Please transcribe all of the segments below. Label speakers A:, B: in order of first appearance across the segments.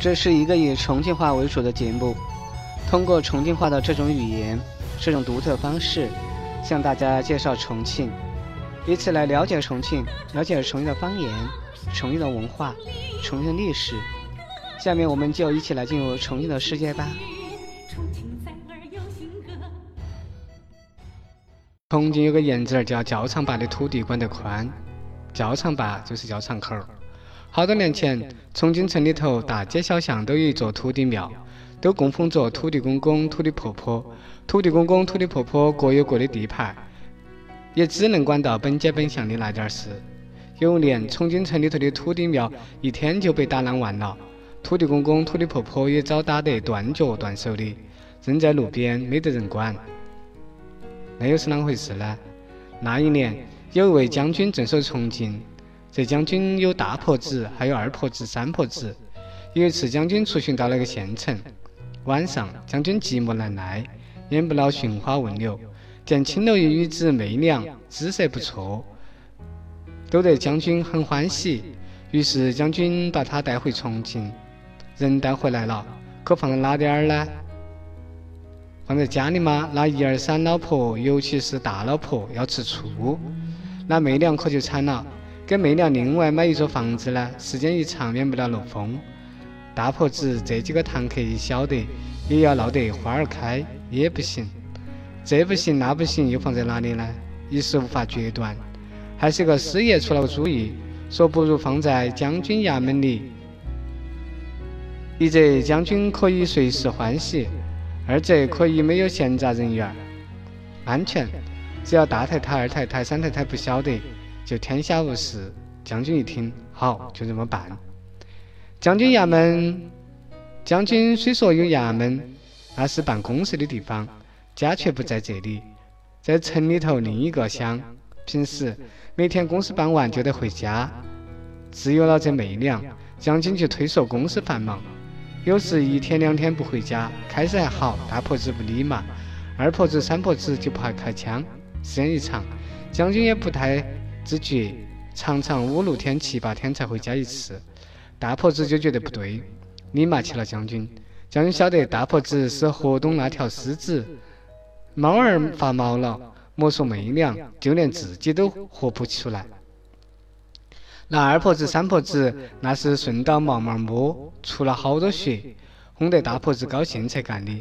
A: 这是一个以重庆话为主的节目，通过重庆话的这种语言、这种独特方式，向大家介绍重庆，以此来了解重庆，了解重庆的方言、重庆的文化、重庆的历史。下面我们就一起来进入重庆的世界吧。重庆有个言字叫“窖场坝”的土地管得宽，窖场坝就是窖场口。好多年前，重庆城里头大街小巷都有一座土地庙，都供奉着土地公公、土地婆婆。土地公公、土地婆婆各有各的地盘，也只能管到本街本巷的那点事。有年，重庆城里头的土地庙一天就被打烂完了，土地公公、土地婆婆也早打得断脚断手的，扔在路边，没得人管。那又是啷回事呢？那一年，有一位将军镇守重庆。这将军有大婆子，还有二婆子、三婆子。有一次，将军出巡到那个县城，晚上，将军寂寞难耐，免不了寻花问柳，见青楼一女子媚娘，姿色不错，逗得将军很欢喜。于是，将军把她带回重庆。人带回来了，可放在哪点儿呢？放在家里吗？那一二三老婆，尤其是大老婆要吃醋，那媚娘可就惨了。给媚娘另外买一座房子呢？时间一长，免不了漏风。大婆子这几个堂客一晓得，也要闹得花儿开，也不行。这不行，那不行，又放在哪里呢？一时无法决断。还是个师爷出了个主意，说不如放在将军衙门里。一则将军可以随时欢喜，二则可以没有闲杂人员，安全。只要大太太、二太太、三太太不晓得。就天下无事。将军一听，好，就这么办。将军衙门，将军虽说有衙门，那是办公事的地方，家却不在这里，在城里头另一个乡。平时每天公事办完就得回家，只有了这媚娘，将军就推说公事繁忙，有时一天两天不回家。开始还好，大婆子不理嘛，二婆子、三婆子就怕开枪。时间一长，将军也不太。知觉常常五六天、七八天才回家一次，大婆子就觉得不对，立马去了将军。将军晓得大婆子是河东那条狮子，猫儿发毛了，莫说媚娘，就连自己都活不出来。那二婆子、三婆子那是顺到毛毛摸，出了好多血，哄得大婆子高兴才干的。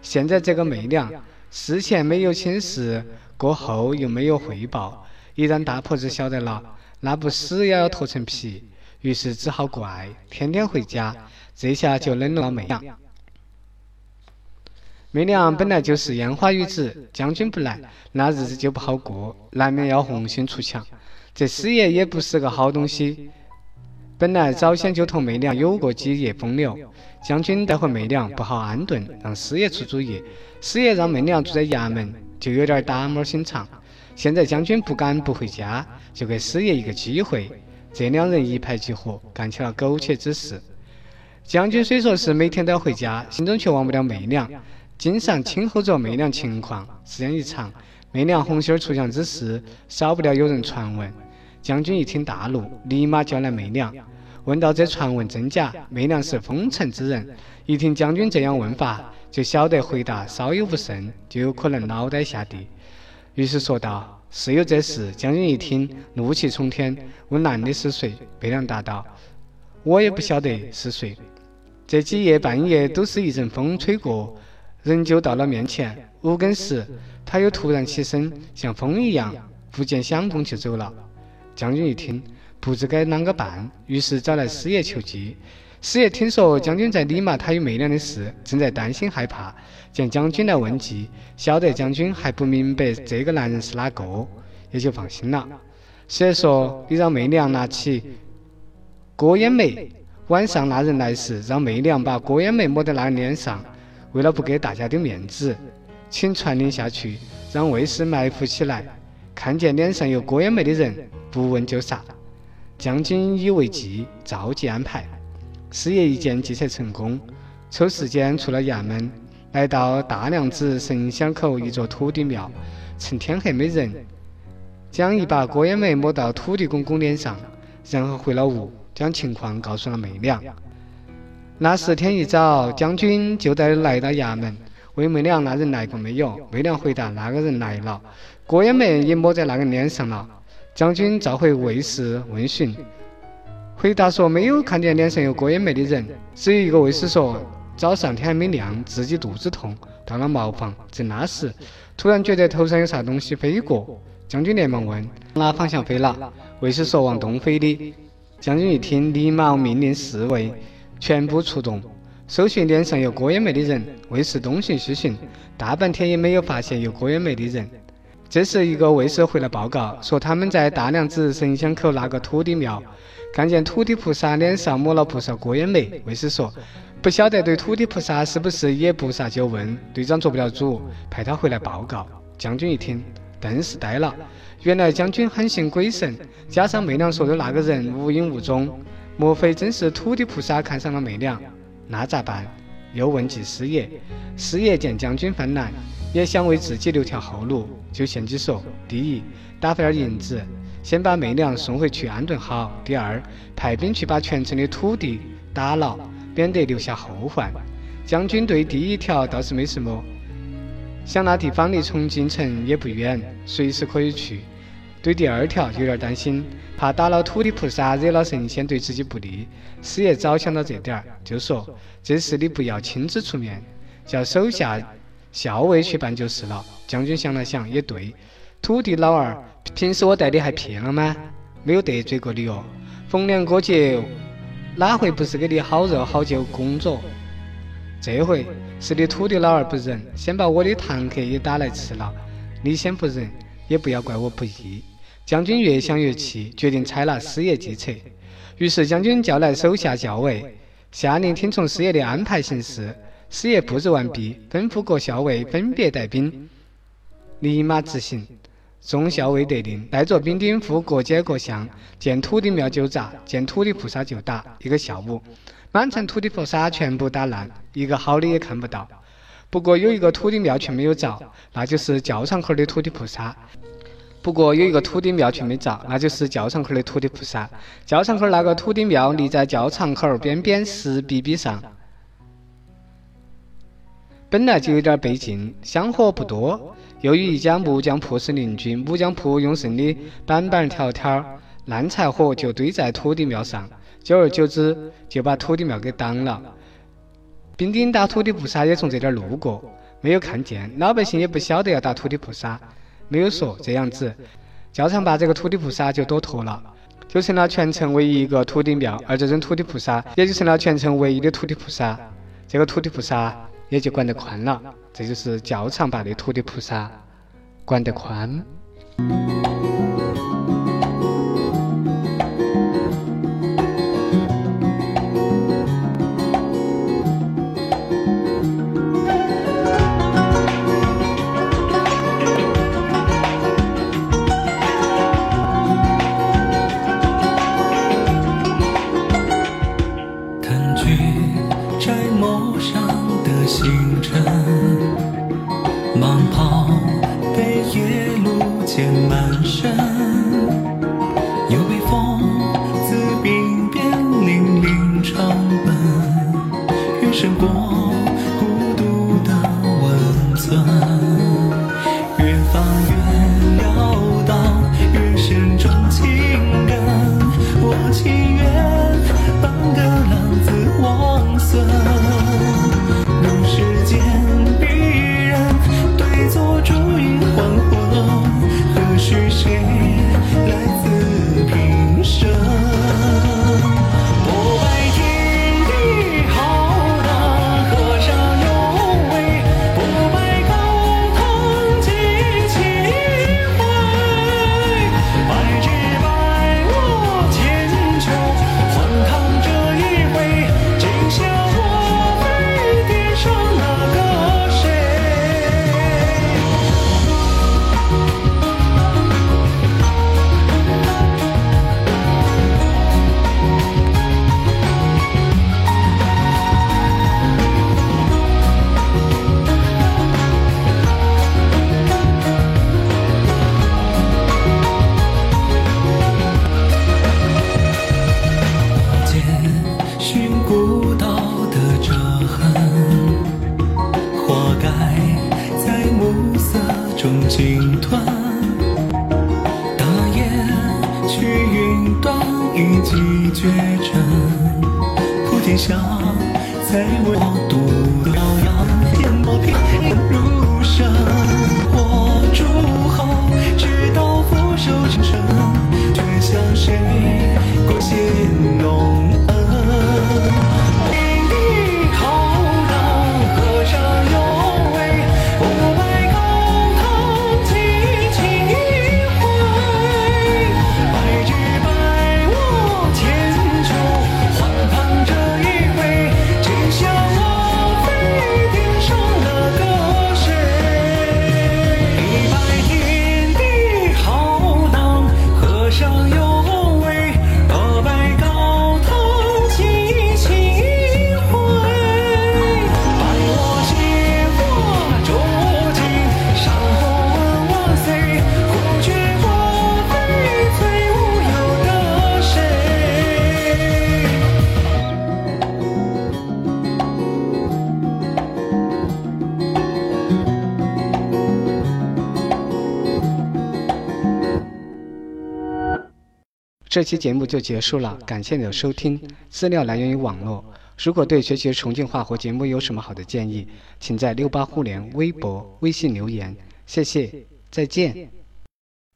A: 现在这个媚娘事前没有请示，过后又没有汇报。一旦大婆子晓得了，那不死也要脱层皮，于是只好怪，天天回家，这下就冷了媚娘。媚娘本来就是烟花女子，将军不来，那日子就不好过，难免要红杏出墙。这师爷也不是个好东西，本来早先就同媚娘有过几夜风流，将军带回媚娘不好安顿，让师爷出主意，师爷让媚娘住在衙门，就有点打猫心肠。现在将军不敢不回家，就给师爷一个机会。这两人一拍即合，干起了苟且之事。将军虽说是每天都要回家，心中却忘不了媚娘，经常亲候着媚娘情况。时间一长，媚娘红杏出墙之事，少不了有人传闻。将军一听大怒，立马叫来媚娘，问到这传闻真假。媚娘是风尘之人，一听将军这样问法，就晓得回答稍有不慎，就有可能脑袋下地。于是说道：“是有这事。”将军一听，怒气冲天，问男的是谁。媚娘答道：“我也不晓得是谁。这几夜半夜都是一阵风吹过，人就到了面前。五更时，他又突然起身，像风一样，不见响动就走了。”将军一听，不知该啷个办，于是找来师爷求计。师爷听说将军在理嘛他与媚娘的事，正在担心害怕，见将军来问计，晓得将军还不明白这个男人是哪个，也就放心了。师爷说：“你让媚娘拿起郭烟梅，晚上那人来时，让媚娘把郭烟梅抹在那人脸上，为了不给大家丢面子，请传令下去，让卫士埋伏起来，看见脸上有郭烟梅的人，不问就杀。”将军以为计，照计安排。师爷一见计策成功，抽时间出了衙门，来到大梁子神仙口一座土地庙，趁天黑没人，将一把郭烟梅抹到土地公公脸上，然后回了屋，将情况告诉了媚娘。那十天一早，将军就在来到衙门，问媚娘那人来过没有。媚娘回答那个人来了，郭延美也抹在那个脸上了。将军召回卫士问询，回答说没有看见脸上有郭延美的人，只有一个卫士说早上天还没亮，自己肚子痛，到了茅房，正拉屎，突然觉得头上有啥东西飞过，将军连忙问哪方向飞了，卫士说往东飞的。将军一听，立马命令侍卫全部出动，搜寻脸上有郭延梅的人。卫士东寻西寻，大半天也没有发现有郭延梅的人。这时，一个卫士回来报告说，他们在大娘子神仙口那个土地庙，看见土地菩萨脸上抹了不少郭延梅。卫士说，不晓得对土地菩萨是不是也菩萨，就问队长做不了主，派他回来报告。将军一听。顿时呆了，原来将军很信鬼神，加上媚娘说的那个人无影无踪，莫非真是土地菩萨看上了媚娘？那咋办？又问及师爷，师爷见将军犯难，也想为自己留条后路，就献计说：第一，打发点银子，先把媚娘送回去安顿好；第二，派兵去把全城的土地打了，免得留下后患。将军对第一条倒是没什么。想那地方离重庆城也不远，随时可以去。对第二条有点担心，怕打了土地菩萨，惹了神仙对自己不利。师爷早想到这点儿，就说：“这事你不要亲自出面，叫手下校尉去办就是了。”将军想了想，也对，土地老二，平时我待你还骗了吗？没有得罪过你哦。逢年过节，哪回不是给你好肉好酒工作？这回是你土地老二不仁，先把我的堂客也打来吃了。你先不仁，也不要怪我不义。将军越想越气，决定采纳师爷计策。于是将军叫来手下校尉，下令听从师爷的安排行事。师爷布置完毕，吩咐各校尉分别带兵，立马执行。众校尉得令，带着兵丁赴各街各巷，见土地庙就砸，见土地菩萨就打。一个下午。满城土地菩萨全部打烂，一个好的也看不到。不过有一个土地庙却没有着，那就是教场口的土地菩萨。不过有一个土地庙却没着，那就是教场口的土地菩萨。教场口那个土地庙立在教场口边边石壁壁上，本来就有点儿背劲，香火不多。又与一家木匠铺是邻居，木匠铺用剩的板板条条烂柴火就堆在土地庙上。久而久之，就把土地庙给挡了。兵丁打土地菩萨也从这点儿路过，没有看见。老百姓也不晓得要打土地菩萨，没有说这样子。教场把这个土地菩萨就躲脱了，就成了全城唯一一个土地庙。而这尊土地菩萨也就成了全城唯一的土地菩萨。这个土地菩萨也就管得宽了。这就是教场把的土地菩萨管得宽。
B: 云端，一骑绝尘。普天下，在我独悠扬，烟波平如神。我诸侯，直到俯首称臣，却向谁过心浓
A: 这期节目就结束了，感谢你的收听。资料来源于网络。如果对学习重庆话或节目有什么好的建议，请在六八互联微博、微信留言。谢谢，再见。